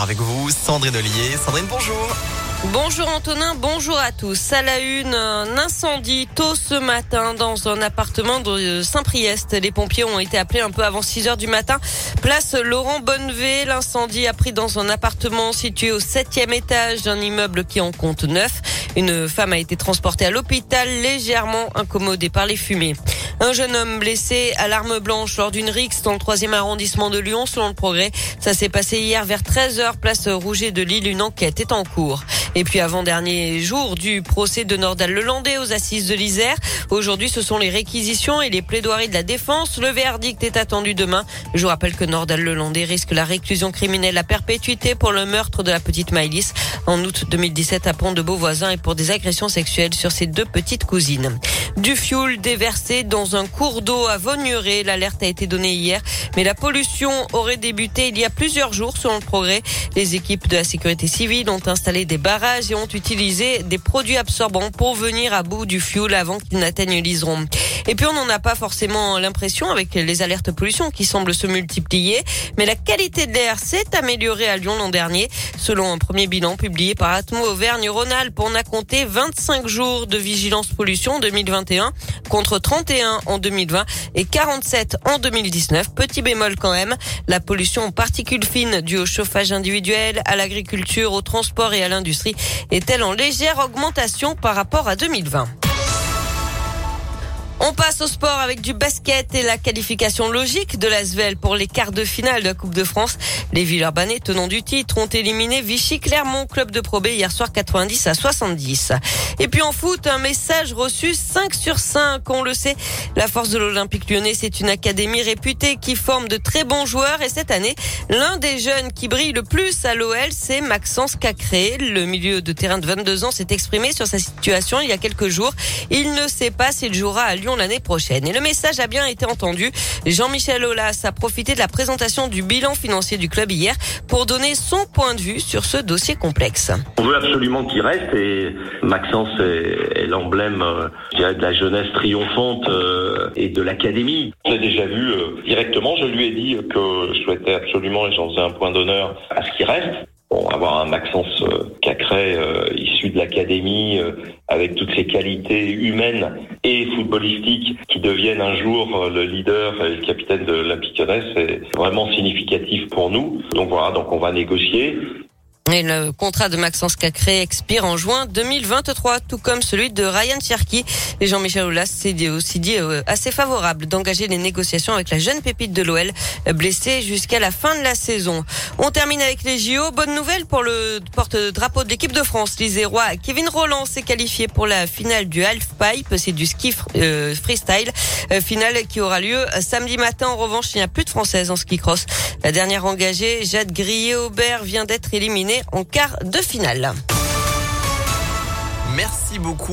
avec vous, Sandrine Ollier. Sandrine, bonjour. Bonjour Antonin, bonjour à tous. À la une, un incendie tôt ce matin dans un appartement de Saint-Priest. Les pompiers ont été appelés un peu avant 6 heures du matin. Place Laurent Bonnevé. L'incendie a pris dans un appartement situé au septième étage d'un immeuble qui en compte neuf. Une femme a été transportée à l'hôpital légèrement incommodée par les fumées. Un jeune homme blessé à l'arme blanche lors d'une rixe dans le troisième arrondissement de Lyon, selon le progrès. Ça s'est passé hier vers 13h, place Rouget de Lille. Une enquête est en cours. Et puis avant-dernier jour du procès de Nordal-Lelandais aux assises de l'Isère. Aujourd'hui, ce sont les réquisitions et les plaidoiries de la défense. Le verdict est attendu demain. Je vous rappelle que Nordal-Lelandais risque la réclusion criminelle à perpétuité pour le meurtre de la petite Maïlis en août 2017 à Pont de Beauvoisin et pour des agressions sexuelles sur ses deux petites cousines. Du fioul déversé dans un cours d'eau à Vaugneray. L'alerte a été donnée hier, mais la pollution aurait débuté il y a plusieurs jours selon le progrès. Les équipes de la sécurité civile ont installé des barrages et ont utilisé des produits absorbants pour venir à bout du fioul avant qu'il n'atteigne l'Iseron. Et puis on n'en a pas forcément l'impression avec les alertes pollution qui semblent se multiplier, mais la qualité de l'air s'est améliorée à Lyon l'an dernier. Selon un premier bilan publié par Atmo Auvergne-Rhône-Alpes, on a compté 25 jours de vigilance pollution en 2021 contre 31 en 2020 et 47 en 2019. Petit bémol quand même, la pollution en particules fines due au chauffage individuel, à l'agriculture, au transport et à l'industrie est-elle en légère augmentation par rapport à 2020. On passe au sport avec du basket et la qualification logique de l'Asvel pour les quarts de finale de la Coupe de France. Les Villeurbanais, tenants du titre, ont éliminé Vichy-Clermont, club de Pro hier soir 90 à 70. Et puis en foot, un message reçu 5 sur 5. On le sait, la force de l'Olympique lyonnais, c'est une académie réputée qui forme de très bons joueurs. Et cette année, l'un des jeunes qui brille le plus à l'OL, c'est Maxence Cacré. Le milieu de terrain de 22 ans s'est exprimé sur sa situation il y a quelques jours. Il ne sait pas s'il jouera à Lyon l'année prochaine. Et le message a bien été entendu. Jean-Michel Aulas a profité de la présentation du bilan financier du club hier pour donner son point de vue sur ce dossier complexe. On veut absolument qu'il reste et Maxence est, l'emblème euh, de la jeunesse triomphante euh, et de l'académie. Je l'ai déjà vu euh, directement, je lui ai dit que je souhaitais absolument, et j'en faisais un point d'honneur, à ce qu'il reste. Bon, avoir un Maxence Cacré issu de l'académie avec toutes ses qualités humaines et footballistiques qui deviennent un jour le leader et le capitaine de l'Olympique Lyonnais, c'est vraiment significatif pour nous. Donc voilà, donc on va négocier. Le contrat de Maxence Cacré expire en juin 2023, tout comme celui de Ryan Cherky. Et Jean-Michel Aulas s'est aussi dit euh, assez favorable d'engager les négociations avec la jeune pépite de l'OL, blessée jusqu'à la fin de la saison. On termine avec les JO. Bonne nouvelle pour le porte-drapeau de l'équipe de France, l'Isérois. Kevin Roland s'est qualifié pour la finale du half-pipe. C'est du ski euh, freestyle. Euh, finale qui aura lieu samedi matin. En revanche, il n'y a plus de Françaises en ski cross. La dernière engagée, Jade Grillet-Aubert, vient d'être éliminée en quart de finale. Merci beaucoup.